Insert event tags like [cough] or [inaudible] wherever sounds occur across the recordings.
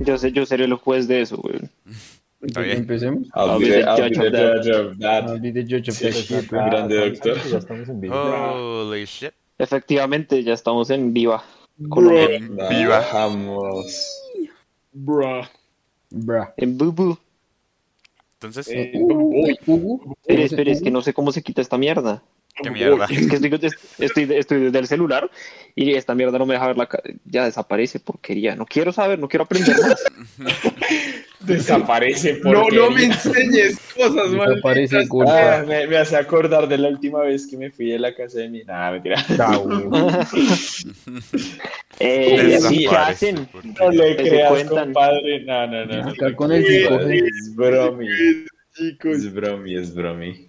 Yo sé, yo seré el juez de eso, güey. Está bien. Empecemos. I'll be be the, the I'll judge be of the that. judge of that. No olvides George of the Ship. ah, grande doctor. Ya estamos en vivo. Holy shit. Efectivamente, ya estamos en viva. Colombia. En viva. Vamos. Bruh. Bra. En bubu. Entonces, Eh, Uy, Hugo. Espere, espere, es que no sé cómo se quita esta mierda. qué mierda. Es que estoy, estoy, estoy desde el celular y esta mierda no me deja ver la cara. Ya desaparece, porquería. No quiero saber, no quiero aprender más. [laughs] Desaparece por No, no me enseñes cosas, man. Desaparece Ah, me, me hace acordar de la última vez que me fui de la casa de mi. Nah, mentira. [laughs] Eh, ¿Qué hacen? No le creas, cuentan. compadre. No, no, no. no Acá le con el. Es bromi. Chicos. Es bromi, es bromi.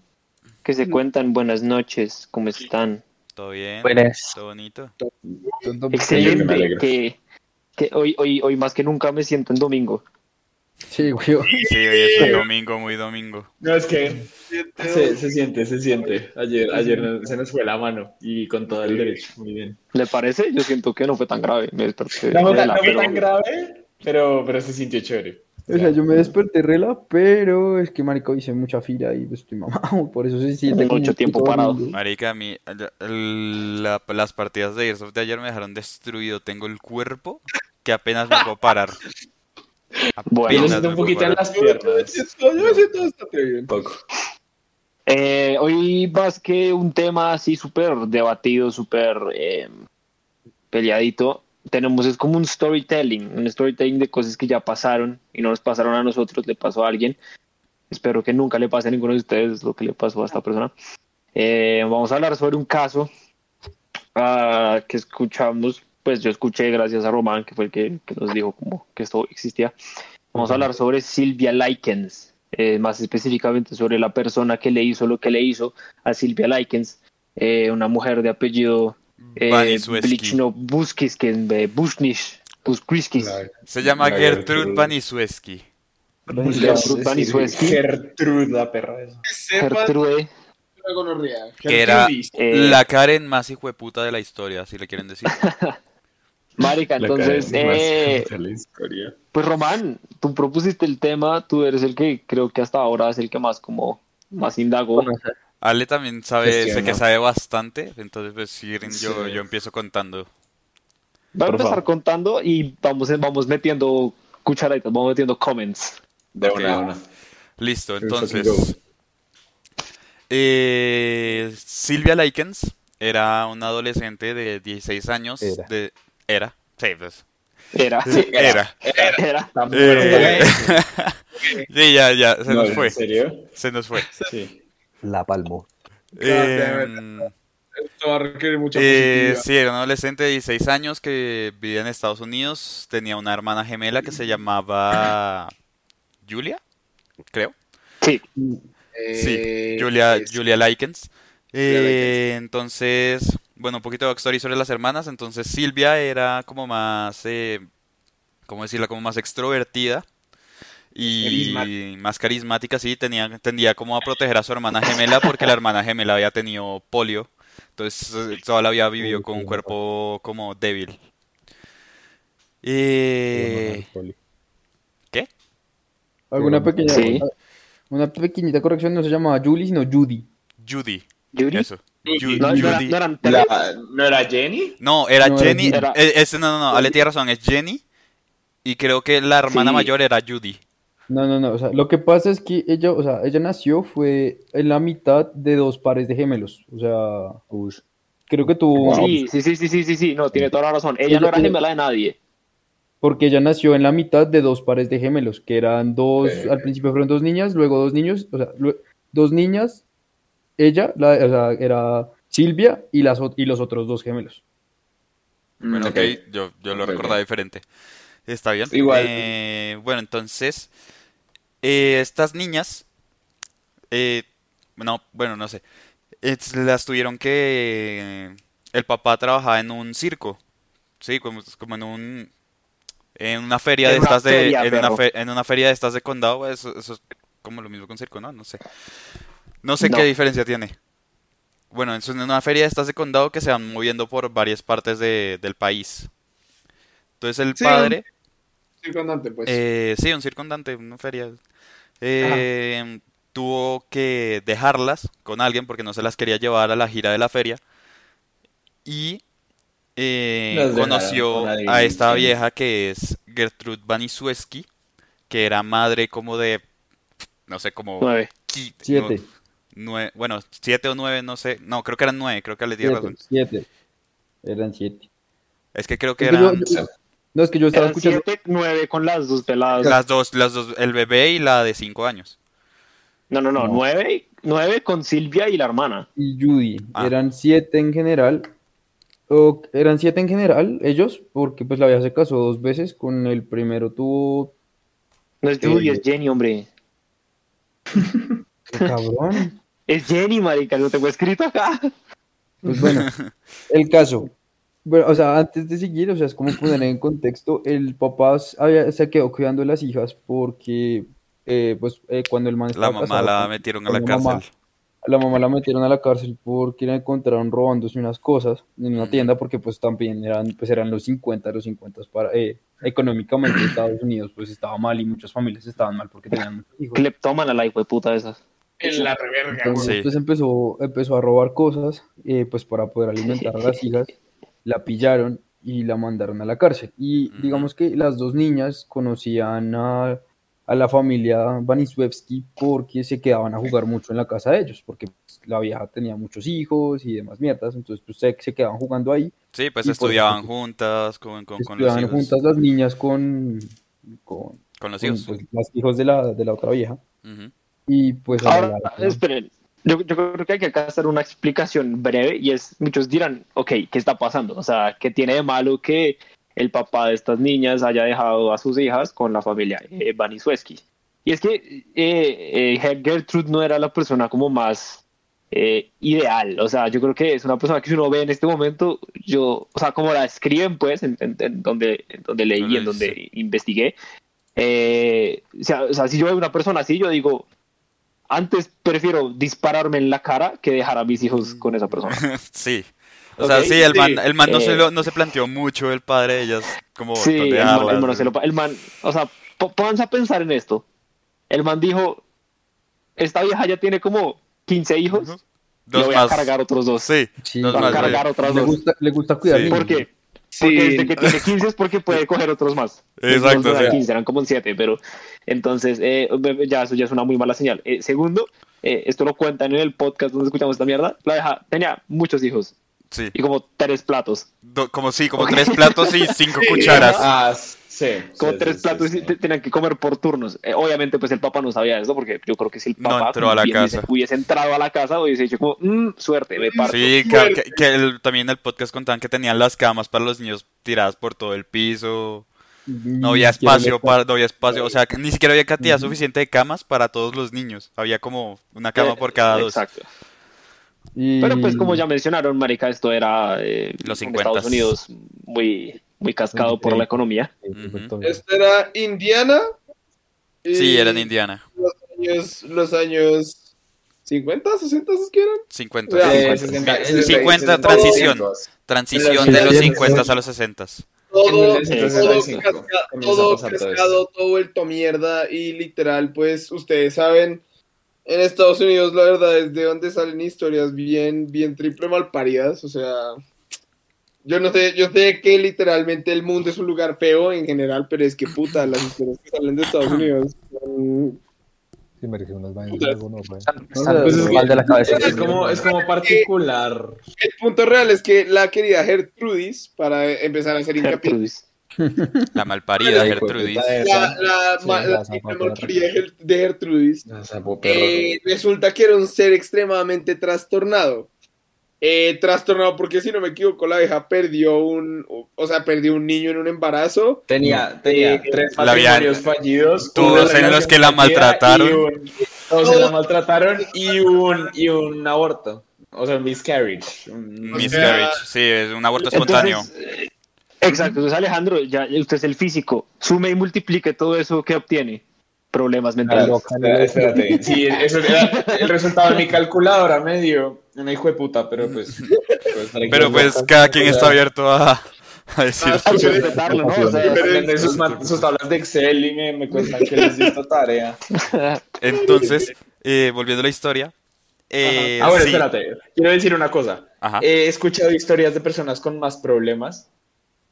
Que se cuentan buenas noches, ¿cómo están? Todo bien. Buenas. Todo bonito. Excelente, que, que hoy, hoy, hoy más que nunca me siento en domingo. Sí, güey. Sí, hoy es un domingo, muy domingo. No, es que se, se siente, se siente. Ayer, ayer se nos fue la mano y con todo el derecho. Muy bien. ¿Le parece? Yo siento que no fue tan grave. Me desperté. No fue tan, rela, no fue pero- tan grave, pero, pero se sintió chévere. O sea, yo me desperté rela, pero es que, marico, hice mucha fila y pues, estoy mamado. Por eso se siente Mucho tiempo parado. Marica, a mí, el- el- la- las partidas de Airsoft de ayer me dejaron destruido. Tengo el cuerpo que apenas me puedo parar. Bueno. Yo siento me un poquito en las piernas. Yo me siento bastante bien. Poco. Eh, hoy más que un tema así súper debatido, súper eh, peleadito, tenemos es como un storytelling, un storytelling de cosas que ya pasaron y no nos pasaron a nosotros, le pasó a alguien. Espero que nunca le pase a ninguno de ustedes lo que le pasó a esta persona. Eh, vamos a hablar sobre un caso ah, que escuchamos, pues yo escuché gracias a Román, que fue el que, que nos dijo como que esto existía. Vamos a hablar sobre Silvia Likens, eh, más específicamente sobre la persona que le hizo lo que le hizo a Silvia Likens, eh, una mujer de apellido eh. Blichno eh, Bushnish, Buskriskis. Se llama La Gertrude. Vanisweski. Gertrude Vanisweski. Gertrude, la perra esa. Gertrude, la. Que era- Gertrudis. eh, La Karen más hijueputa de la historia, si le quieren decir. [laughs] Marica, entonces, eh, [laughs] pues Román, tú propusiste el tema, tú eres el que creo que hasta ahora es el que más como, más indagó. Ale también sabe, sé que sabe bastante, entonces pues si quieren yo, Sí. yo empiezo contando. Va a empezar favor. contando y vamos, vamos metiendo cucharaditas, vamos metiendo comments. De Ok. una a una. Listo, entonces. eh, Silvia Likens era una adolescente de 16 años. Era. De, era. Sí, pues. Era, Sí, era. era. Está muy Eh, [laughs] sí, ya, ya, se No, nos fue. ¿En serio? Se nos fue. Sí. La palmo. Eh, Esto va a requerir mucha eh, sí, era un adolescente de 16 años que vivía en Estados Unidos. Tenía una hermana gemela que se llamaba Julia, creo. Sí, Sí, Julia, Julia Likens. Eh, Likens. entonces, bueno, un poquito de backstory sobre las hermanas. Entonces, Silvia era como más, eh, ¿cómo decirlo? Como más extrovertida y más carismática, sí. Tenía, tendía como a proteger a su hermana gemela porque la hermana gemela había tenido polio. Entonces, eh, toda la había vivido con un cuerpo como débil. Eh, ¿Qué? Alguna pequeña, Sí. una pequeñita corrección, no se llamaba Julie, sino Judy. Judy. Judy. Eso. No, no, era- Judy. no eran tres. La- ¿No era Jenny? No, era Jenny. Era- eh, ese- no, no, no, Ale tiene razón, es Jenny. Y creo que la hermana Sí. mayor era Judy. No, no, no, o sea, lo que pasa es que ella, o sea, ella nació fue en la mitad de dos pares de gemelos, o sea, creo que tuvo, Sí, sí, sí, sí, sí, sí, sí, no, tiene toda la razón. Ella Ella- no era gemela de nadie. porque ella nació en la mitad de dos pares de gemelos, que eran dos, al principio fueron dos niñas, luego dos niños, o sea, dos niñas, ella, la, o sea, era Silvia y, las, y los otros dos gemelos. Bueno, ok. ok, yo, yo lo Ok, recordaba diferente. Está bien. Igual. Eh, bueno, entonces, eh, estas niñas, eh, no, bueno, no sé. es- las tuvieron que... El papá trabajaba en un circo, sí, como, como en un... En una feria En de una estas de... en, una fe- en una feria de estas de condado, eso, eso es como lo mismo con circo, ¿no? No sé. No sé No. qué diferencia tiene. Bueno, es una feria de estas de condado que se van moviendo por varias partes de- del país. Entonces el Sí, padre... Circundante, pues. Eh, sí, un circundante, una feria. Eh, tuvo que dejarlas con alguien porque no se las quería llevar a la gira de la feria. Y eh, conoció a esta sí. vieja que es Gertrude Banisueski, que era madre como de, no sé, como... Nueve. Siete. no, bueno, siete o nueve, no sé. No, creo que eran nueve, creo que le di Siete, razón. siete. Eran siete. Es que creo que Es que yo- eran yo- no, es que yo estaba Eran escuchando. siete, nueve con las dos peladas. las dos, las dos, el bebé y la de cinco años. No, no, no, No. nueve, nueve con Silvia y la hermana. y Judy. Ah. Eran siete en general. O, eran siete en general, ellos, porque pues la vieja se casó dos veces. Con el primero tuvo. No es. Judy, es Jenny, hombre. [laughs] ¡Qué cabrón! Es Jenny, marica, lo tengo escrito acá. Pues bueno, [laughs] el caso. Bueno, o sea, antes de seguir, o sea, es como poner en contexto, el papá había- se quedó cuidando de las hijas porque, eh, pues, eh, cuando el man La estaba mamá casado la metieron a la la mamá, cárcel. a la mamá la metieron a la cárcel porque la encontraron robándose unas cosas en una Ujú. tienda porque pues también eran, pues eran los 50, los 50 para, eh, económicamente Estados Unidos pues estaba mal y muchas familias estaban mal porque tenían [laughs] muchos hijos. Cleptómana la hijo de puta esa. En la reverga. Entonces, Sí. pues empezó, empezó a robar cosas, eh, pues para poder alimentar a las hijas, la pillaron y la mandaron a la cárcel. Y digamos que las dos niñas conocían a, a la familia Banisuevsky porque se quedaban a jugar mucho en la casa de ellos, porque pues, la vieja tenía muchos hijos y demás mierdas, entonces pues se, se quedaban jugando ahí. Sí, pues por estudiaban eso- juntas con, con, con los Estudiaban hijos. juntas las niñas con, con, Con los con, hijos. pues, los hijos de la, de la otra vieja. Ujú. Y pues Ahora, esperen. Yo, yo creo que hay que acá hacer una explicación breve y es, muchos dirán, ok, ¿qué está pasando? O sea, ¿qué tiene de malo que el papá de estas niñas haya dejado a sus hijas con la familia eh, Banisueski? Y es que eh, eh, Gertrude no era la persona como más eh, ideal, o sea, yo creo que es una persona que si uno ve en este momento, yo, o sea, como la escriben pues, en, en- en donde, en donde leí, Donde en donde investigué, eh, o, sea, o sea, si yo veo una persona así, yo digo, antes prefiero dispararme en la cara que dejar a mis hijos con esa persona. [laughs] Sí. O sea, sí, el sí. man, el man no, se Eh, lo- no se planteó mucho el padre de ellas, como Sí, el man, el man ¿sí? se lo- el man- o sea, pónganse a pensar en esto. El man dijo, esta vieja ya tiene como 15 hijos, Ujú. le Dos voy más. a cargar otros dos. Sí, Sí, dos Va a más. cargar otras le dos. gusta, le gusta cuidar Sí. ¿Por qué? Sí. Porque desde que tiene 15 es porque puede coger otros más. [laughs] Exacto, eran sí. 15, eran como 7, pero entonces eh, ya eso ya es una muy mala señal. Eh, segundo, eh, esto lo cuentan en el podcast donde escuchamos esta mierda. La vieja tenía muchos hijos Sí. y como tres platos. Do- como sí, como tres platos y cinco [laughs] cucharas. Ah, sí. Como sí, tres sí, platos sí, y tenían que comer por turnos. Eh, obviamente, pues el papá no sabía eso, porque yo creo que si el No papá entró a la bien hubiese- casa. hubiese entrado a la casa, hubiese dicho como, "Mm, suerte, me parto. Sí, que, que- que el- también en el podcast contaban que tenían las camas para los niños tiradas por todo el piso. No había espacio para, no había espacio, o sea, ni siquiera había cantidad suficiente de camas para todos los niños. Había como una cama Eh, por cada dos. Exacto. Y- Pero pues como ya mencionaron, marica, esto era eh, Los en 50s. Estados Unidos muy, muy cascado por la economía. Esto era Indiana. y Sí, era en Indiana. Los años, los años 50, 60, ¿es que eran? 50. Ya, Eh, pues, 60, en 50 60, transición. 200. Transición de los los 50 a los 60. Todo, todo, 1965 casca- comienza a todo pasar todo cascado, todo vuelto mierda y literal, pues ustedes saben, en Estados Unidos la verdad es de donde salen historias bien, bien triple mal paridas, o sea, yo no sé, yo sé que literalmente el mundo es un lugar feo en general, pero es que puta, las historias que salen de Estados Unidos son- Sí, merece unas vainas de es, mal de la cabeza. es como, es como particular. El punto real es que la querida Gertrudis, para empezar a hacer hincapié, Gertrudis. La malparida Gertrudis. la, la, Sí, ma- la la malparida de Ger- de Gertrudis. Eh, resulta que era un ser extremadamente trastornado. Eh, trastornado porque si no me equivoco la vieja perdió un, o sea, perdió un niño en un embarazo. Tenía, tenía Eh, tres matrimonios fallidos. todos en los que la maltrataron. y un- todos se la maltrataron y un, y un aborto. O sea, un miscarriage. un- Miscarriage, sí, es un aborto espontáneo. Entonces, eh, exacto, entonces Alejandro, ya usted es el físico, sume y multiplique todo eso que obtiene. Problemas mentales. Espera- Espérate, sí, eso era el resultado de mi calculadora medio. Una hijo de puta, pero pues. [laughs] pues, Pero pues cada quien está abierto a, a decir Ah, respetarlo, ¿no? O sea, sus, sus tablas de Excel y me, me cuentan que les di esta tarea. [laughs] Entonces, eh, volviendo a la historia. eh, ah, bueno, sí. espérate. Quiero decir una cosa. Ajá. He escuchado historias de personas con más problemas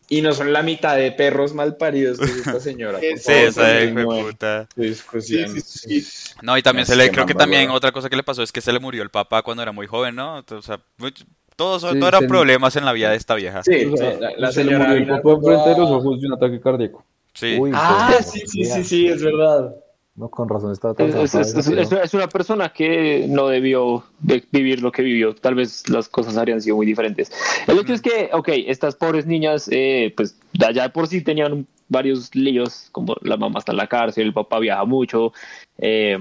y no son la mitad de perros mal paridos que es esta señora. [laughs] Sí, esa continúen puta. Sí, sí, sí. No, y también Es se le, creo que también otra cosa que le pasó es que se le murió el papá cuando era muy joven, ¿no? O sea, muy- todos Sí, no eran problemas en la vida de esta vieja. Sí, O sea, la, la se le señora murió el vino papá enfrente de los ojos de un ataque cardíaco. Sí. Uy, Ah, sí, sí, sí, sí, es verdad. No, con razón estaba tan Es, es- una persona que no debió de vivir lo que vivió. Tal vez las cosas habrían sido muy diferentes. El hecho es que, ok, estas pobres niñas, eh, pues ya ya de por sí tenían varios líos, como la mamá está en la cárcel, el papá viaja mucho, eh,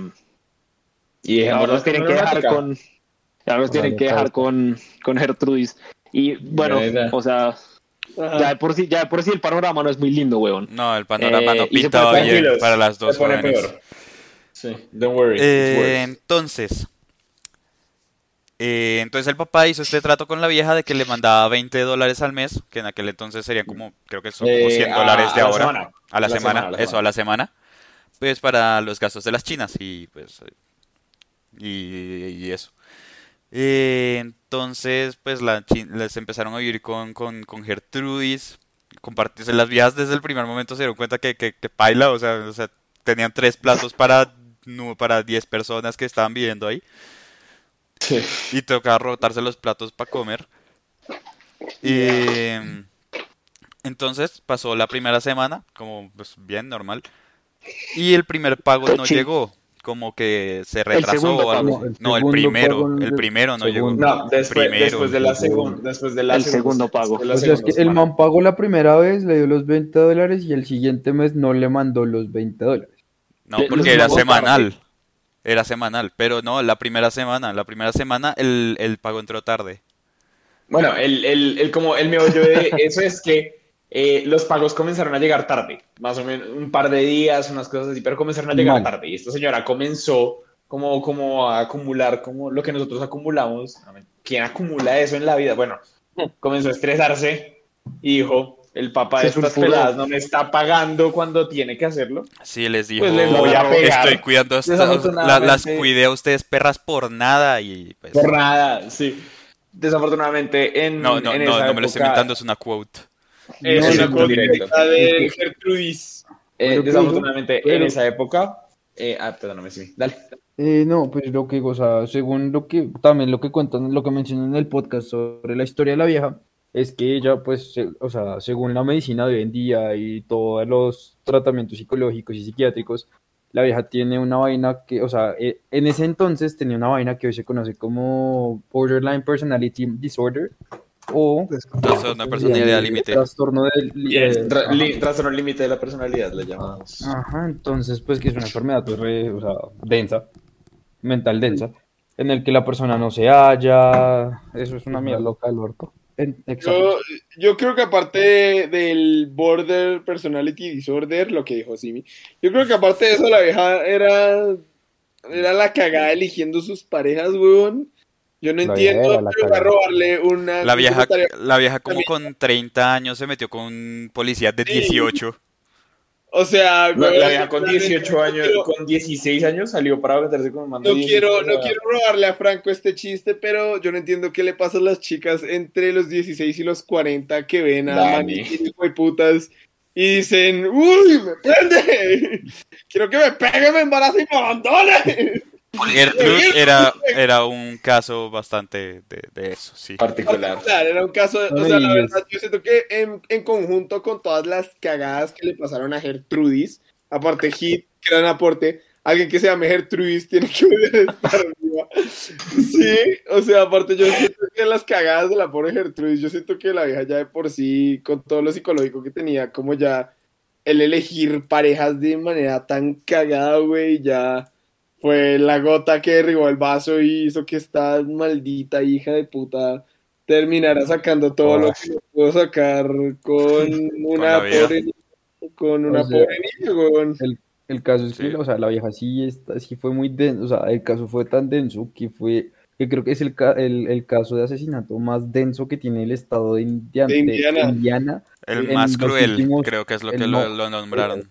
Y ahora los tienen que dejar con, ahora los tienen que dejar con, con Gertrudis. Y bueno, o sea, Ajá. ya de por sí, ya de por sí el panorama no es muy lindo, weón. No, el panorama Eh, no bien Tranquilos, para las dos se pone jóvenes. peor. Sí, don't worry. Eh, entonces, eh, entonces el papá hizo este trato con la vieja de que le mandaba 20 dólares al mes, que en aquel entonces serían como, creo que son como Eh, 100 a- dólares de a la ahora. semana. A la, A la semana, eso, a la semana. Pues para los gastos de las chinas y pues. Y, y eso. Eh, entonces, pues la, les empezaron a vivir con, con, con Gertrudis. Compartirse las viejas desde el primer momento se dieron cuenta que, que, que paila, o sea, o sea, tenían tres platos para, nu- para 10 personas que estaban viviendo ahí. Sí. Y tocaba rotarse los platos para comer. Y entonces pasó la primera semana, como pues bien normal. Y el primer pago no llegó. Como que se retrasó o algo. El No, el primero. El llegó. primero no llegó. No, después, Primero. después de la segunda. Después de la El segundo pago. después de la O sea, es segunda que el man pagó la primera vez, le dio los 20 dólares y el siguiente mes no le mandó los 20 dólares. No, porque era semanal. Era semanal. Pero no, la primera semana. La primera semana el, el pago entró tarde. Bueno, el, el, el, como el meollo de eso es que eh, los pagos comenzaron a llegar tarde, más o menos un par de días, unas cosas así, pero comenzaron a llegar Mal. tarde. Y esta señora comenzó como, como a acumular como lo que nosotros acumulamos. ¿Quién acumula eso en la vida? Bueno, [laughs] comenzó a estresarse y dijo, el papá de Se estas sulfuró. peladas no me está pagando cuando tiene que hacerlo. Sí, les dijo, Pues les voy a pegar. estoy cuidando a estas- Desafortunadamente- la- las cuidé a ustedes perras por nada y pues Por nada, sí. Desafortunadamente en, no, no, en no, esa no me lo estoy inventando, es una quote. Es No, una. La de Gertrudis. Eh, desafortunadamente, pero- en esa época. Eh, ah, perdóname, sí. Dale. Eh, no, pues lo que, o sea, según lo que, también lo que cuentan, lo que mencionan en el podcast sobre la historia de la vieja, es que ella, pues, se- o sea, según la medicina de hoy en día y todos los tratamientos psicológicos y psiquiátricos, la vieja tiene una vaina que, o sea, eh, en ese entonces tenía una vaina que hoy se conoce como Borderline Personality Disorder o Trastorno de personalidad límite. trastorno de eh, Tra- ajá. li- trastorno límite de la personalidad, le llamamos. Ajá, entonces, pues que es una enfermedad pues, re- o sea, densa, mental densa, en el que la persona no se halla, eso es una Una mierda. loca del orto. Yo, yo creo que aparte de- del Border Personality Disorder, lo que dijo Simi, yo creo que aparte de eso la vieja era, era la cagada eligiendo sus parejas, weón. Yo no entiendo era pero a robarle una La vieja, la vieja como con 30 años se metió con un policía de Sí. 18. O sea, La, vieja con 18 años, quiero- con 16 años salió para meterse con un mando No quiero, 16, no quiero robarle a Franco este chiste, pero yo no entiendo qué le pasa a las chicas entre los 16 y los 40 que ven a Dani. maniquí, hijo de putas y dicen, ¡Uy, me prende! [laughs] Quiero que me pegue, me embarace y me abandone. Gertrude era, era un caso bastante de, de eso, sí. particular. Claro, era un caso, o sea, la verdad, yo siento que en, en conjunto con todas las cagadas que le pasaron a Gertrudis, aparte Hit, gran aporte, alguien que se llame Gertrudis tiene que volver a estar viva. Sí, o sea, aparte yo siento que las cagadas de la pobre Gertrudis, yo siento que la vieja ya de por sí, con todo lo psicológico que tenía, como ya el elegir parejas de manera tan cagada, güey, ya fue la gota que derribó el vaso y hizo que esta maldita hija de puta terminara sacando todo lo que no pudo sacar con [laughs] una vida. pobre con una O sea, pobre niña, weón. El, el caso es que, o sea, la vieja sí, está, sí fue muy denso, o sea, el caso fue tan denso que fue, que creo que es el, ca- el, el caso de asesinato más denso que tiene el estado de, Indiana. De Indiana. Indiana, El en más cruel, últimos- creo que es lo que lo nombraron.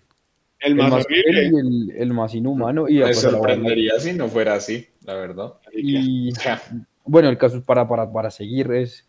El el más más cruel horrible. y el, el más inhumano. Y, Me sorprendería si no fuera así, la verdad. y, bueno, el caso es para, para, para seguir, es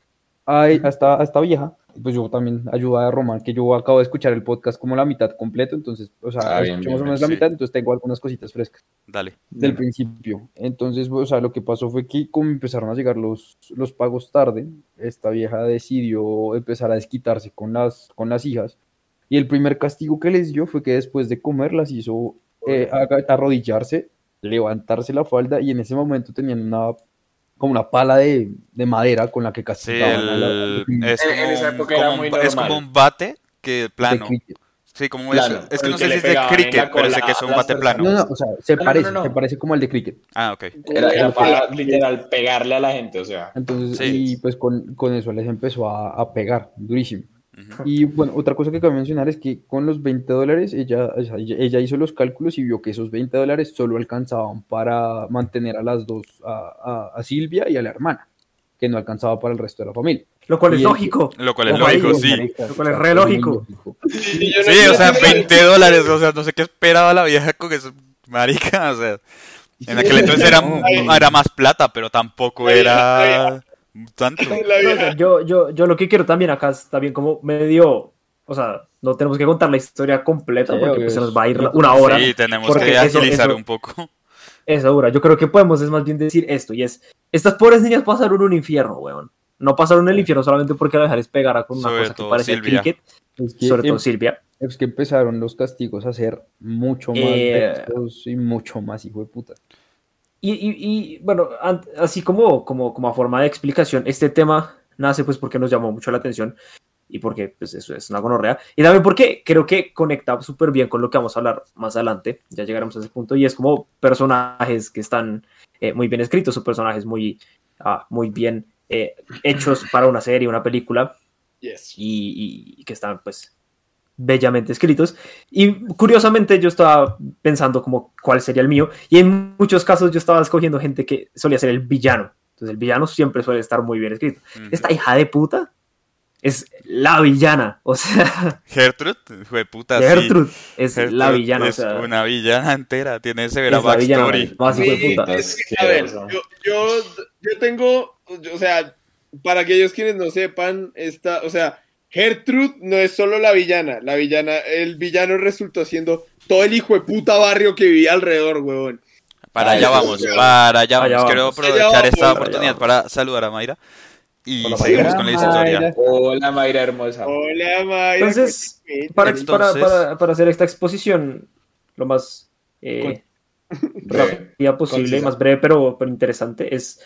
hay, hasta, esta vieja, pues yo también ayuda a Román, que yo acabo de escuchar el podcast como la mitad completo, entonces, o sea, Ah, bien, escuché bien, más o menos bien, la sí. mitad, entonces tengo algunas cositas frescas. Dale. del principio. Entonces, o sea, lo que pasó fue que como empezaron a llegar los, los pagos tarde, esta vieja decidió empezar a desquitarse con las, con las hijas. Y el primer castigo que les dio fue que después de comer las hizo eh, arrodillarse, levantarse la falda y en ese momento tenían una como una pala de, de madera con la que Sí, castigaban a la- el- de es, En- como en esa un, época como era un muy ba- es como un bate que plano. Sí, como Plano, es. Es que no el sé si es de la cricket, pero sé que es un bate personas. plano. No, no, o sea, se No, parece, no, no. se parece como al de cricket. Ah, ok. Era, era para literal pegarle a la gente, o sea. Entonces, Sí. y pues con, con eso les empezó a, a pegar durísimo. Y bueno, otra cosa que cabe mencionar es que con los 20 dólares ella, ella, ella hizo los cálculos y vio que esos 20 dólares solo alcanzaban para mantener a las dos, a, a- a Silvia y a la hermana, que no alcanzaba para el resto de la familia. Lo cual es Y lógico. Lo cual es lógico, sí. Lo cual es o sea, re lógico. No Sí, o sea, entiendo- 20 dólares, o sea, no sé qué esperaba la vieja con eso, marica, o sea, en aquel entonces era, era más plata, pero tampoco era tanto. [laughs] Yo, yo, yo lo que quiero también acá es también como medio, o sea, no tenemos que contar la historia completa Sí, porque pues, se nos va a ir una hora. Sí, tenemos que eso- agilizar eso- un poco. Esa dura. Yo creo que podemos es más bien decir esto y es, estas pobres niñas pasaron un infierno, weón. No pasaron el infierno solamente porque la vieja les pegara con una Sobre cosa que todo parece Silvia. cricket, Es que, sobre todo em- Silvia. es que empezaron los castigos a ser mucho más Eh, y mucho más hijo de puta. Y, y- y, bueno, así como, como, como a forma de explicación, este tema nace pues porque nos llamó mucho la atención y porque pues eso es una gonorrea. Y también porque creo que conecta súper bien con lo que vamos a hablar más adelante, ya llegaremos a ese punto, y es como personajes que están eh, muy bien escritos o personajes muy, ah, muy bien eh, hechos para una serie, una película, Yes. y, y que están pues bellamente escritos. Y curiosamente yo estaba pensando como cuál sería el mío y en muchos casos yo estaba escogiendo gente que solía ser el villano. Entonces el villano siempre suele estar muy bien escrito. Ujú. Esta hija de puta es la villana, o sea, Gertrude, fue puta, sí. Gertrude es la Gertrude villana, es o sea, una villana entera, tiene severa es la villana backstory. más de Sí, puta. es que, a ver, yo, yo, yo tengo, o sea, para aquellos quienes no sepan, esta, o sea, Gertrude no es solo la villana, la villana, el villano resultó siendo todo el hijo de puta barrio que vivía alrededor, huevón. Para allá vamos, para allá vamos. Quiero aprovechar vamos, esta oportunidad para saludar a Mayra y Hola, seguimos Mayra. con la historia. Mayra. Hola, Mayra hermosa. Hola, Mayra. Entonces. Para, Entonces- para, para, para hacer esta exposición lo más eh, rápida posible, concisa. más breve pero, pero interesante, es.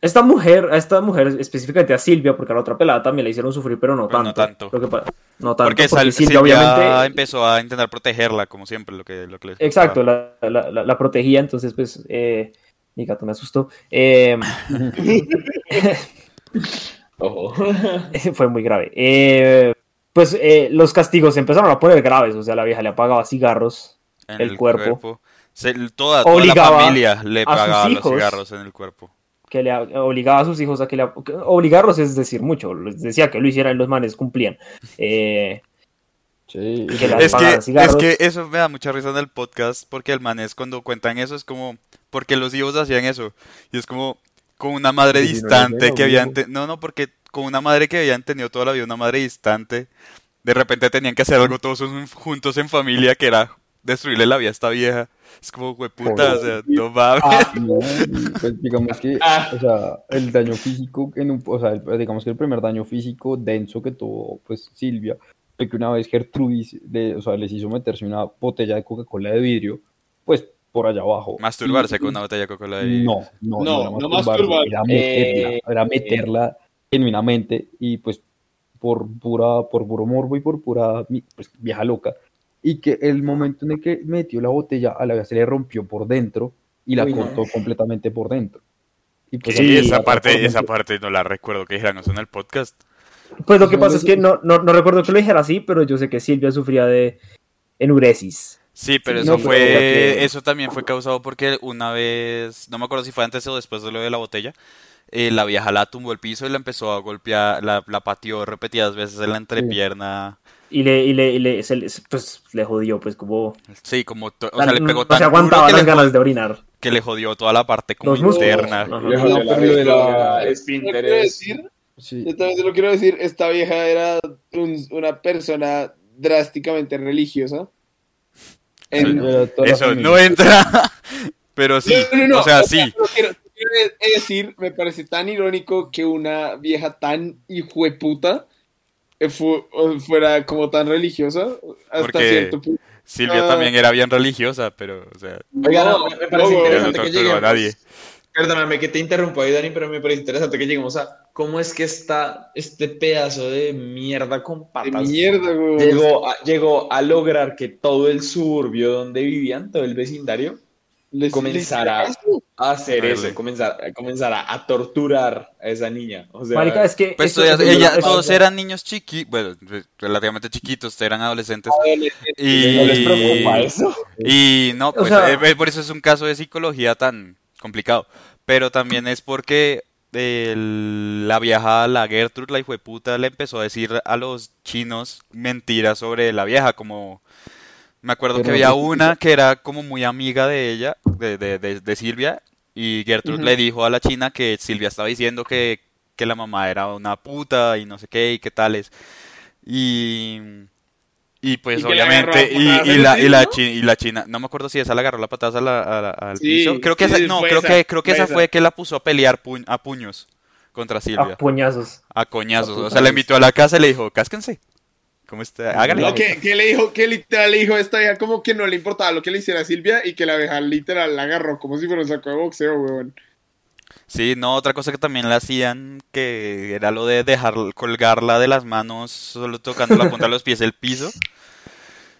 Esta mujer, a esta mujer específicamente a Silvia, porque a la otra pelada también la hicieron sufrir, pero no Pero tanto. no tanto. Lo que pa- no tanto, Porque, Silvia, Silvia, obviamente. empezó a intentar protegerla, como siempre, lo que, lo que les Exacto, la, la- la- la protegía, entonces, pues, eh, mi gato me asustó. Eh, [laughs] [laughs] fue muy grave. Eh, pues eh, los castigos se empezaron a poner graves, o sea, la vieja le apagaba cigarros, En el cuerpo. Se- toda, toda la familia le pagaba los cigarros en el cuerpo. Que le obligaba a sus hijos a que le... Obligarlos es decir mucho, les decía que lo hicieran y los manes cumplían. [laughs] Eh, Sí, que Es que, es eso me da mucha risa en el podcast porque el man es cuando cuentan eso es como porque los hijos hacían eso y es como con una madre Sí, no lo distante que habían te- no no porque con una madre que habían tenido toda la vida una madre distante de repente tenían que hacer algo todos juntos en familia que era destruirle la vida a esta vieja es como hueputa o sea no mames No, pues digamos que, [laughs] Ah. o sea, el daño físico, en un, o sea, el- digamos que el primer daño físico denso que tuvo, pues, Silvia, fue que una vez Gertrudis, le- o sea, les hizo meterse una botella de Coca-Cola de vidrio, pues, por allá abajo. masturbarse Y- con una botella de Coca-Cola y- No, no, No, no, era no masturbarse, masturbar. era meterla, Eh, era meterla genuinamente y pues por pura, por puro morbo y por pura pues, vieja loca, y que el momento en el que metió la botella a la vez se le rompió por dentro y la Uy, no. cortó completamente por dentro. Y pues, Sí, esa parte, esa parte no la recuerdo que dijeran eso en el podcast. Pues lo que No, pasa es que no, no, no recuerdo que lo dijera así, pero yo sé que Silvia sufría de enuresis. Sí, pero Sí, eso no, pero fue, ya que- eso también fue causado porque una vez, no me acuerdo si fue antes o después de lo de la botella, eh, la vieja la tumbó al piso y la empezó a golpear, la, la pateó repetidas veces en la entrepierna. Y le, y le, y le, se pues, le jodió, pues como... Sí, como, o sea, le pegó no tan se aguantaba que las le, ganas de orinar. que le jodió toda la parte como Los músculos. interna. Le jodió la de la- Yo esfínteres. Sí. también te lo quiero decir, esta vieja era un- una persona drásticamente religiosa. En- Eso no entra, [laughs] pero sí, No, no, no, o sea, o sí. lo quiero, quiero decir, me parece tan irónico que una vieja tan hijueputa fu- fuera como tan religiosa hasta Porque- cierto punto. Silvia Ah. también era bien religiosa, pero, o sea, Oiga, no, No, me, no, parece no interesante que a nadie. Perdóname que te interrumpo ahí, Dani, pero me parece interesante que lleguemos a cómo es que está este pedazo de mierda con De patas mierda, güey. llegó a, llegó a lograr que todo el suburbio donde vivían, todo el vecindario, Les- comenzara les- hacer eso, comenzar, comenzara a torturar a esa niña. O sea, Marica, es que... Pues ella- todos eran niños chiquitos, bueno, relativamente chiquitos, eran adolescentes. Y, ¿no les preocupa eso? y no, pues sea- eh, por eso es un caso de psicología tan complicado. Pero también es porque el- la vieja, la Gertrude, la hijueputa, le empezó a decir a los chinos mentiras sobre la vieja, como... Me acuerdo que había una que era como muy amiga de ella, de, de, de, de Silvia, y Gertrude le dijo a la china que Silvia estaba diciendo que, que la mamá era una puta y no sé qué y qué tales. Y, y pues Y obviamente, y, la, y, la piso. chi- y la china, no me acuerdo si esa le agarró la patada a la- a la- al Sí, piso. Creo que sí, esa, no, fue creo esa, que, creo que fue esa esa. fue que la puso a pelear pu- a puños contra Silvia, A puñazos. a coñazos. a O sea, la invitó a la casa y le dijo, cásquense. ¿Cómo está? Hágale. No, que, que le dijo, que literal le dijo a esta vieja como que no le importaba lo que le hiciera a Silvia y que la vieja literal la agarró como si fuera un saco de boxeo, weón. Sí, no, otra cosa que también la hacían, que era lo de dejar colgarla de las manos, solo tocando la punta de los pies el piso,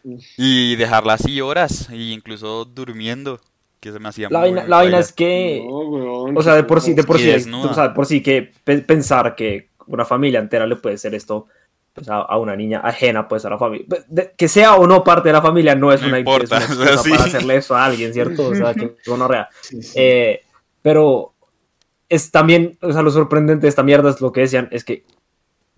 [laughs] y dejarla así horas, y incluso durmiendo, que se me hacía La muy vaina, la vaina es que... No, weón. O sea, de por sí, de por sí, o sea, de por sí que pe- pensar que una familia entera le puede hacer esto pues, a, a una niña ajena pues a la familia, De- que sea o no parte de la familia no es No una, importa, es una o sea, excusa sí. para hacerle eso a alguien, ¿cierto? O sea, [laughs] que. Sí, sí. Eh, pero es también, o sea, lo sorprendente de esta mierda es lo que decían, es que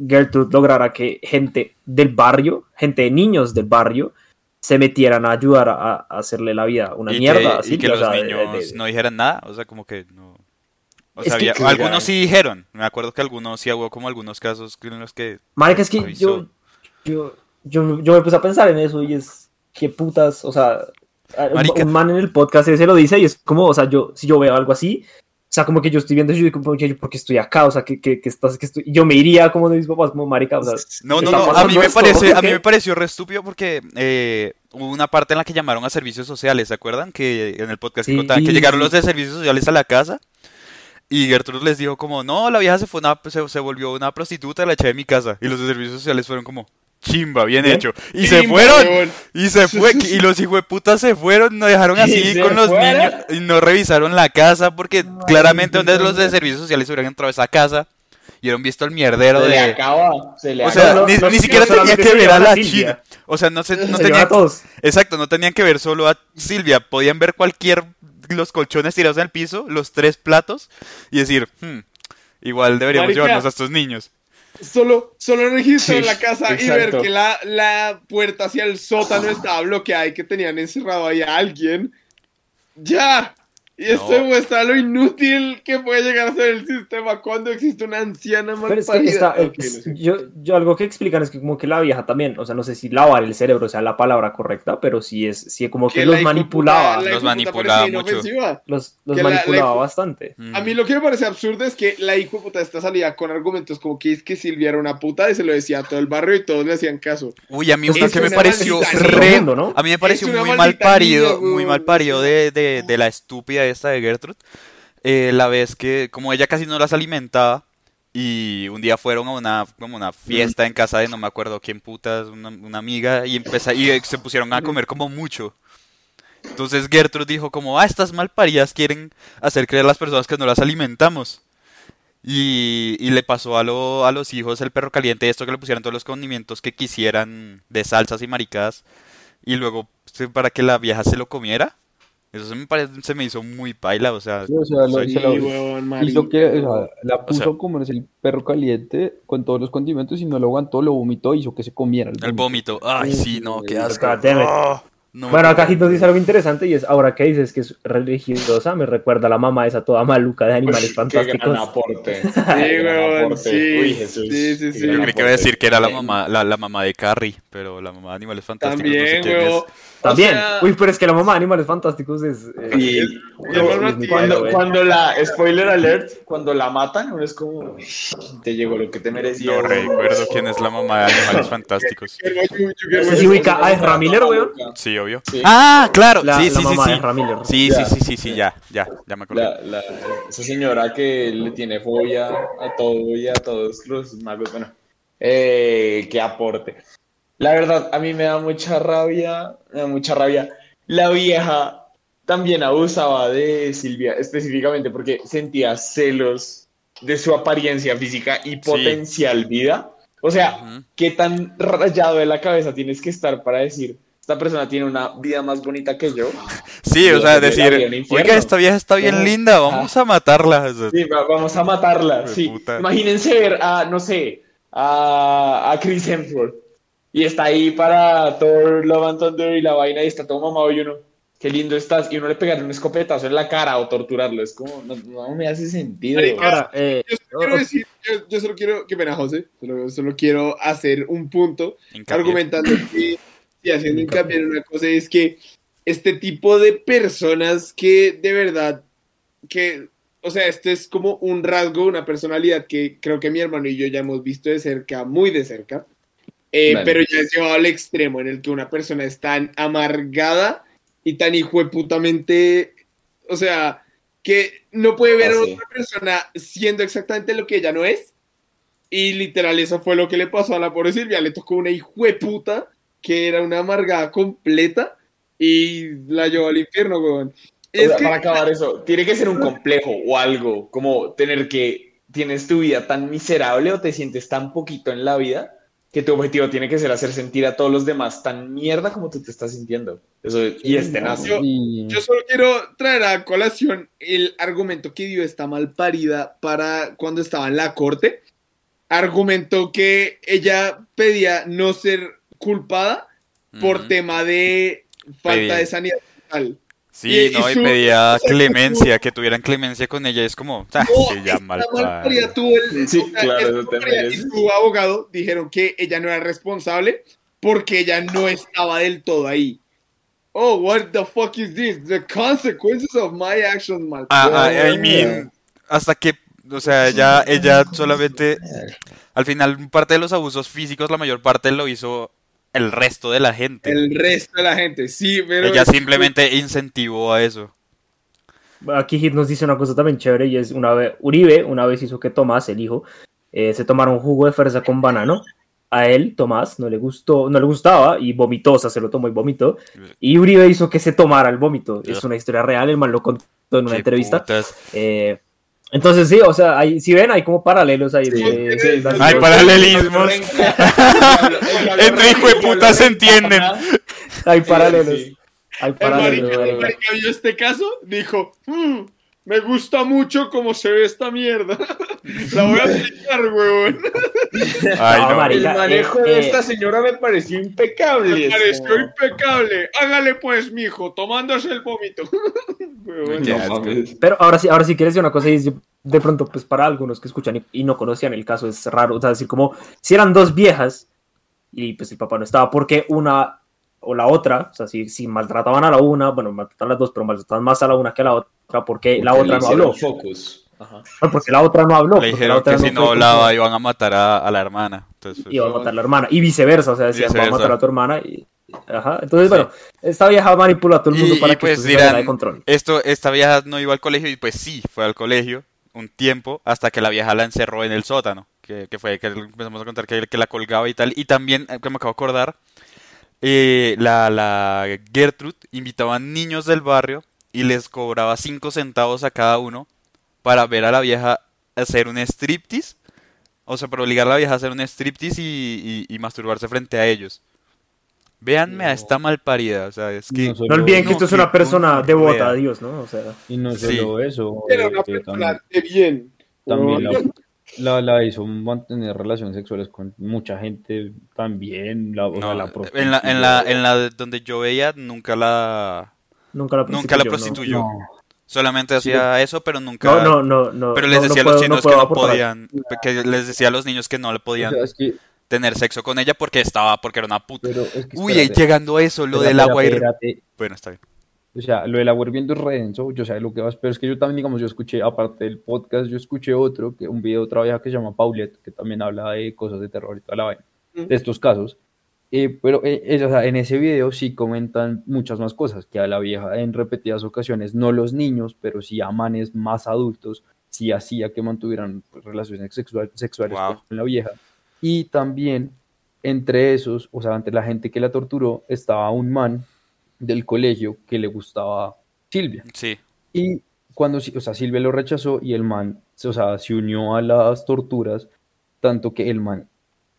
Gertrude lograra que gente del barrio, gente de niños del barrio, se metieran a ayudar a, a hacerle la vida una y mierda. que, a y que los o sea, de- niños de- de- no dijeran nada, o sea, como que no... O sea, que- había- algunos sí dijeron, me acuerdo que algunos sí hubo como algunos casos en los que... Marica, es que yo, yo, yo, yo me puse a pensar en eso y es que putas, o sea, un- Marica. un man en el podcast ese lo dice y es como, o sea, yo, si yo veo algo así, o sea, como que yo estoy viendo eso y digo, como, "Oye, ¿por qué estoy acá? O sea, que, que, que estás, que estoy... yo me iría como de mis papás, como marica, o sea, No, no, no, a mí me esto? parece, a mí ¿Qué? me pareció re estúpido porque eh, hubo una parte en la que llamaron a servicios sociales, ¿se acuerdan? Que en el podcast que Sí, contaban que llegaron los de servicios sociales a la casa y Gertrude les dijo como, no, la vieja se fue una, se, se volvió una prostituta, la eché de mi casa y los de servicios sociales fueron como, chimba, bien hecho y se fueron y se fue [laughs] y los hijueputas se fueron, nos dejaron así con los niños y no revisaron la casa porque claramente donde los de servicios sociales hubieran entrado a esa casa y hubieran visto el mierdero Se le de acaba, se le o acaba. sea, no, ni, no, ni no siquiera tenía que ver a la Silvia. china. O sea, no, se, no se llevan tenían, a todos. exacto, no tenían que ver solo a Silvia. Podían ver cualquier, los colchones tirados en el piso, los tres platos, y decir, "Hmm, igual deberíamos Marica. llevarnos a estos niños. Solo, solo registrar Sí, la casa y ver que la, la puerta hacia el sótano estaba bloqueada y que tenían encerrado ahí a alguien. ¡Ya! Y esto No. demuestra lo inútil que puede llegar a ser el sistema cuando existe una anciana mal Pero es que parida. está, es- sé. yo, yo algo que explican es que como que la vieja también, o sea, no sé si lavar el cerebro sea la palabra correcta, pero sí es, sí como que, Que los manipulaba, la Los manipulaba mucho. inofensiva. los, los que la- la manipulaba bastante. Mm. A mí lo que me parece absurdo es que la hijo de puta esta salía con argumentos como que es que Silvia era una puta y se lo decía a todo el barrio y todos le hacían caso. Uy, a mí Es una que me pareció re... ¿no? A mí me pareció muy mal parido, muy mal parido de, de, de la estúpida esta de Gertrude. Eh, la vez que, como ella casi no las alimentaba, Y un día fueron a una, como una fiesta en casa de no me acuerdo quién putas, una, una amiga, y, empeza- y se pusieron a comer como mucho. Entonces Gertrude dijo como, ah, estas malparidas quieren hacer creer a las personas que no las alimentamos. Y, y le pasó a, lo- a los hijos el perro caliente esto que le pusieran todos los condimentos que quisieran de salsas y maricadas. Y luego para que la vieja se lo comiera. Eso se me, parece, se me hizo muy paila, o sea... Sí, o sea, lo- Sí, se huevón, hizo que, o sea, la puso sea- a comerse el perro caliente con todos los condimentos y no lo aguantó, lo vomitó y hizo que se comiera El vómito. Ay, sí, no, qué asco. Ah, no Bueno, acá acuerdo. Hit nos dice algo interesante y es, ahora que dices que es religiosa, me recuerda a la mamá esa toda maluca de animales Uy, Qué fantásticos. gran aporte. Sí, [laughs] Qué gran huevón, aporte. sí. Uy, Jesús. Sí, sí, qué sí. Yo creí que iba a decir que era la mamá, la, la mamá de Carrie, pero la mamá de Animales Fantásticos no sé También. O sea, Uy, pero es que la mamá de animales fantásticos es. eh, Y cuando, cuando la, spoiler alert, cuando la matan, uno es como, "Uy, te llegó lo que te merecía. No recuerdo quién es la mamá de Animales [laughs] Fantásticos. ¿Se sí ubica a Ezra Miller, weón? Sí, obvio. Sí. Ah, claro. La, sí, la sí, sí, mamá sí. de Ezra Miller. Sí, Ya. sí, sí, sí, sí, ya, ya, ya me. La, la- esa señora que le tiene fobia a todo y a todos los magos. Bueno, eh, qué aporte. La verdad, a mí me da mucha rabia, me da mucha rabia. La vieja también abusaba de Silvia, específicamente porque sentía celos de su apariencia física y potencial vida. O sea. ¿qué tan rayado de la cabeza tienes que estar para decir, esta persona tiene una vida más bonita que yo? Sí, o sea, decir, oiga, esta vieja está bien linda, vamos a matarla. O sea, Sí, va- vamos a matarla. Sí. puta. Imagínense ver a, no sé, a, a Chris Hemsworth. Y está ahí para Thor, Love and Thunder y la vaina y está todo mamado y uno, qué lindo estás. Y uno le pegarle un escopetazo en la cara o torturarlo. Es como, no, no me hace sentido. Ahora, eh, Yo solo quiero decir, yo, yo solo quiero, que pena José, solo, solo quiero hacer un punto argumentando que, y haciendo hincapié en una cosa, es que este tipo de personas que de verdad, que, o sea, este es como un rasgo, una personalidad que creo que mi hermano y yo ya hemos visto de cerca, muy de cerca, eh, Vale. pero ya es llevado al extremo en el que una persona es tan amargada y tan hijueputamente, o sea, que no puede ver Ah, a sí. otra persona siendo exactamente lo que ella no es. Y literal, eso fue lo que le pasó a la pobre Silvia. Le tocó una hijueputa que era una amargada completa y la llevó al infierno, weón. O Es sea, que, Para acabar eso, tiene que ser un complejo o algo, como tener que tienes tu vida tan miserable o te sientes tan poquito en la vida que tu objetivo tiene que ser hacer sentir a todos los demás tan mierda como tú te estás sintiendo. Eso y es tenaz. Yo- solo quiero traer a colación el argumento que dio esta malparida para cuando estaba en la corte. Argumentó que ella pedía no ser culpada por tema de falta de sanidad mental. Sí, y- no, y su- pedía [laughs] clemencia, que tuvieran clemencia con ella. Es como, ah, No, sí, ya esta mal malparida tuvo el, Sí, o sea, claro, esta eso te malparida y su abogado dijeron que ella no era responsable porque ella no estaba del todo ahí. Oh, what the fuck is this? The consequences of my actions, mal. Ah, ah, I mean, hasta que, o sea, ella, ella solamente, al final, parte de los abusos físicos, la mayor parte lo hizo el resto de la gente. El resto de la gente, sí, pero. Ella simplemente incentivó a eso. Aquí Hit nos dice una cosa también chévere y es una vez, Uribe una vez hizo que Tomás, el hijo, eh, se tomara un jugo de fresa con banano. A él, Tomás, no le gustó, no le gustaba y vomitó, o sea, se lo tomó y vomitó. Y Uribe hizo que se tomara el vómito. Es una historia real, el man lo contó en una Qué entrevista. putas. Eh, entonces sí, o sea, ahí, si ven, hay como paralelos ahí. de- sí, las- sí. Hay paralelismos. [laughs] Entre hijo de putas se entienden. Hay paralelos. Sí. Hay El paralelos. marica, el marica. vio este caso, dijo: "Hmm, Me gusta mucho cómo se ve esta mierda. [laughs] La voy a aplicar, huevón. [laughs] Ay, No, no. marica. El manejo eh, de eh. esta señora me pareció impecable. Me pareció impecable. Hágale pues, mijo, tomándose el vómito. [laughs] Huevón. Pero ahora sí, ahora sí quiero decir una cosa y es, de pronto, pues para algunos que escuchan y, y no conocían el caso es raro, o sea, decir como si eran dos viejas y pues el papá no estaba, porque una o la otra, o sea, si, si maltrataban a la una, bueno, maltrataban a las dos, pero maltrataban más a la una que a la otra, porque la otra le no habló, Focus. Ajá. No, porque la otra no habló, Le la dijeron otra que si no fue hablaba iban a matar a, a la hermana. Entonces, pues, iba a matar a la hermana, y viceversa, o sea, decían, va a matar a tu hermana, y, ajá, entonces, Sí. bueno, esta vieja manipula a todo el mundo Y- para y que pues salga de dirán, control. esto, esta vieja no iba al colegio y pues sí, fue al colegio. un tiempo hasta que la vieja la encerró en el sótano, que, que fue que empezamos a contar que, que la colgaba y tal. Y también, eh, que me acabo de acordar, eh, la, la Gertrude invitaba a niños del barrio y les cobraba 5 centavos a cada uno para ver a la vieja hacer un striptease. O sea, para obligar a la vieja a hacer un striptease y, y- y masturbarse frente a ellos. Véanme a esta malparida, o sea, es que... No solo- No olviden que No, esto es una persona devota a Dios, ¿no? O sea, Y no Sí. solo eso, Era una persona también, de bien. también la, Weón. la, la hizo mantener relaciones sexuales con mucha gente también. La, o sea, no, la en la, en la, en la de- donde yo veía, nunca la... nunca la Nunca la prostituyó, prostituyó. Solamente hacía eso, pero nunca... No, no, no, no. Pero les no- no decía a puedo- los no chinos que no podían, que les decía a los niños que no le o podían sea, es que, tener sexo con ella porque estaba, porque era una puta. pero es que Uy, espérate, llegando a eso, lo del agua espérate. Bueno, está bien. O sea, lo del agua hirviendo es redenso, yo sé lo que vas, pero es que yo también, digamos, yo escuché, aparte del podcast, yo escuché otro, que un video de otra vieja que se llama Paulette, que también habla de cosas de terror y toda la vaina, de estos casos. Eh, pero eh, eh, o sea, en ese video sí comentan muchas más cosas, que a la vieja en repetidas ocasiones, no los niños, pero sí a manes más adultos, sí hacía que mantuvieran pues, relaciones sexual- sexuales Wow. con la vieja. Y también entre esos, o sea, entre la gente que la torturó, estaba un man del colegio que le gustaba Silvia. Sí. Y cuando, o sea, Silvia lo rechazó y el man, o sea, se unió a las torturas, tanto que el man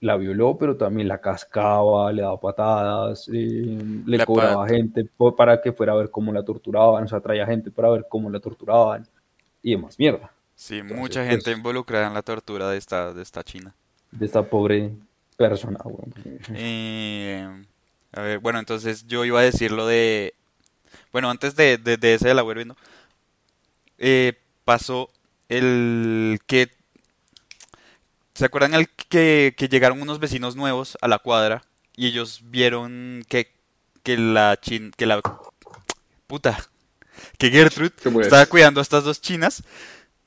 la violó, pero también la cascaba, le daba patadas, eh, le La cobraba pat- gente para que fuera a ver cómo la torturaban, o sea, traía gente para ver cómo la torturaban y demás mierda Sí, Entonces, mucha gente pues- involucrada en la tortura de esta, de esta china. de esta pobre persona. weón. Eh, a ver, bueno, entonces yo iba a decir lo de... Bueno, antes de, de, de ese del agua hirviendo, eh, pasó el que... ¿Se acuerdan el que, que llegaron unos vecinos nuevos a la cuadra y ellos vieron que, que la chin, que la puta, que Gertrude estaba cuidando a estas dos chinas?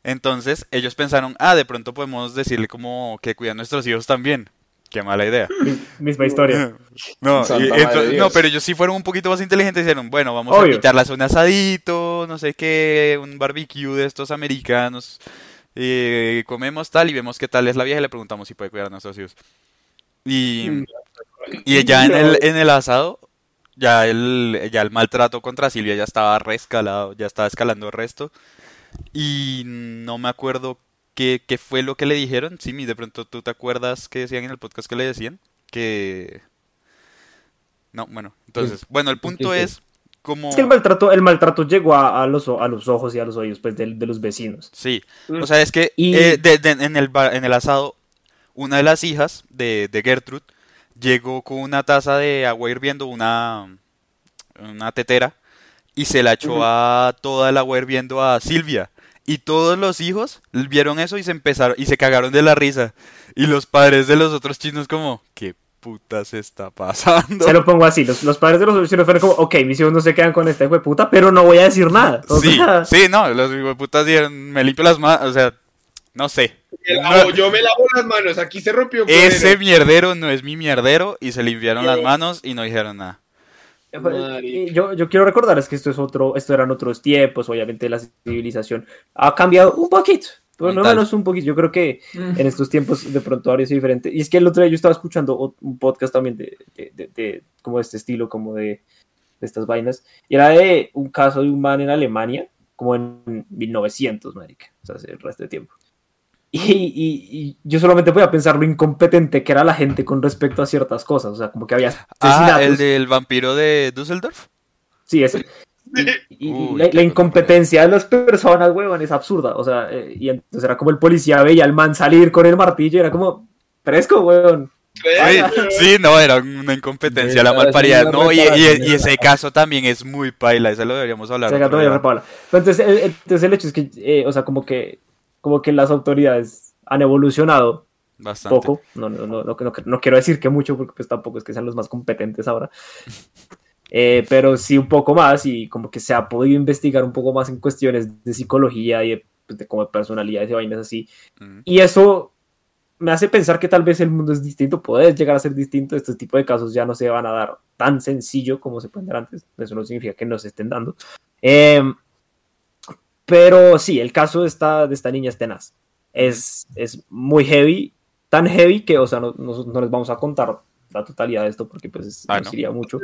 Entonces ellos pensaron, ah, de pronto podemos decirle como que cuida a nuestros hijos también. Qué mala idea. [laughs] Misma historia. No, y- no, pero ellos sí fueron un poquito más inteligentes y dijeron, bueno, vamos a Obvio. a un asadito, no sé qué, un barbecue de estos americanos. Eh, comemos tal y vemos qué tal es la vieja y le preguntamos si puede cuidar a nuestros hijos. Y, Mm. y ya en el, en el asado, ya el, ya el maltrato contra Silvia ya estaba reescalado, ya estaba escalando el resto. Y no me acuerdo qué, qué fue lo que le dijeron. Sí, de pronto tú te acuerdas que decían en el podcast que le decían. Que... No, bueno, entonces, bueno, el punto es como... Es que el maltrato, el maltrato llegó a, a los, o- a los ojos y a los oídos pues, de, de los vecinos. Sí, Mm. o sea, es que Y- eh, de- de- en, el, en el asado, una de las hijas de, de Gertrude llegó con una taza de agua hirviendo, una, una tetera, y se la echó a toda el agua hirviendo a Silvia. Y todos los hijos vieron eso y se empezaron, y se cagaron de la risa. Y los padres de los otros chinos como, ¿qué putas está pasando? Se lo pongo así, los, los padres de los vecinos fueron como, ok, mis hijos no se quedan con esta hijo de puta, pero no voy a decir nada. O Sí, sea, sí, no, los putas dijeron, me limpio las manos, o sea, no sé. Me lavo- yo me lavo las manos, aquí se rompió. Ese mierdero no es mi mierdero y se limpiaron las manos y no dijeron nada. Y Yo, yo quiero recordarles que esto es otro, esto eran otros tiempos, obviamente la civilización ha cambiado un poquito, lo Total. menos un poquito. Yo creo que en estos tiempos de pronto habría sido diferente. Y es que el otro día yo estaba escuchando un podcast también de, de, de- de- como de este estilo, como de, de estas vainas, y era de un caso de un man en Alemania, como en 1900, marica, o sea, hace el resto de tiempo. Y, y- y yo solamente voy a pensar lo incompetente que era la gente con respecto a ciertas cosas, o sea, como que había Ah, el del vampiro de Düsseldorf. Sí, ese. Y, y [laughs] Uy, la, la incompetencia de las personas, huevón, es absurda. O sea, eh, y entonces era como el policía veía al man salir con el martillo y era como, fresco, huevón. Sí, sí, no, era una incompetencia la Era malparida. así, No, y, ese caso también es muy paila, ese lo deberíamos hablar. Se otro todavía día. repala. Pero entonces, el, entonces el hecho es que, eh, o sea, como que, como que las autoridades han evolucionado Bastante. poco. No, no, no, no, no, no quiero decir que mucho, porque pues tampoco es que sean los más competentes ahora. [laughs] Eh, pero sí un poco más y como que se ha podido investigar un poco más en cuestiones de psicología y de, pues, de como de personalidades y vainas así. Mm. Y eso me hace pensar que tal vez el mundo es distinto, puede llegar a ser distinto, este tipo de casos ya no se van a dar tan sencillo como se pueden dar antes, eso no significa que no se estén dando. Eh, Pero sí, el caso de esta, de esta niña es tenaz. Es, es muy heavy, tan heavy que, o sea, no, no- no les vamos a contar la totalidad de esto porque pues es- Ah, nos ¿no? iría mucho.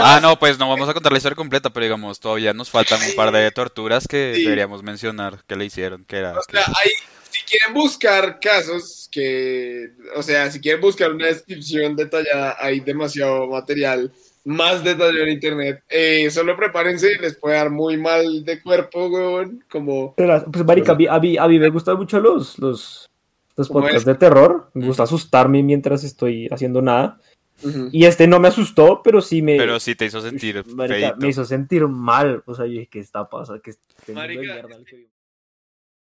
Ah, no, pues no vamos a contar la historia completa, pero digamos, todavía nos faltan un par de torturas que Sí. deberíamos mencionar que le hicieron, que era... O sea, hay, si quieren buscar casos que, o sea, si quieren buscar una descripción detallada, hay demasiado material más detallado en internet. Eh, solo prepárense, les puede dar muy mal de cuerpo, weón, como... Pero, Pues, marica, a mí, a mí- a mí me gustan mucho los, los, los ¿Cómo podcasts es? de terror. Me gusta asustarme mientras estoy haciendo nada. Y este no me asustó, pero sí me... Pero sí te hizo sentir Marica, me hizo sentir mal. O sea, yo dije, ¿qué está pasando? ¿Qué Marica,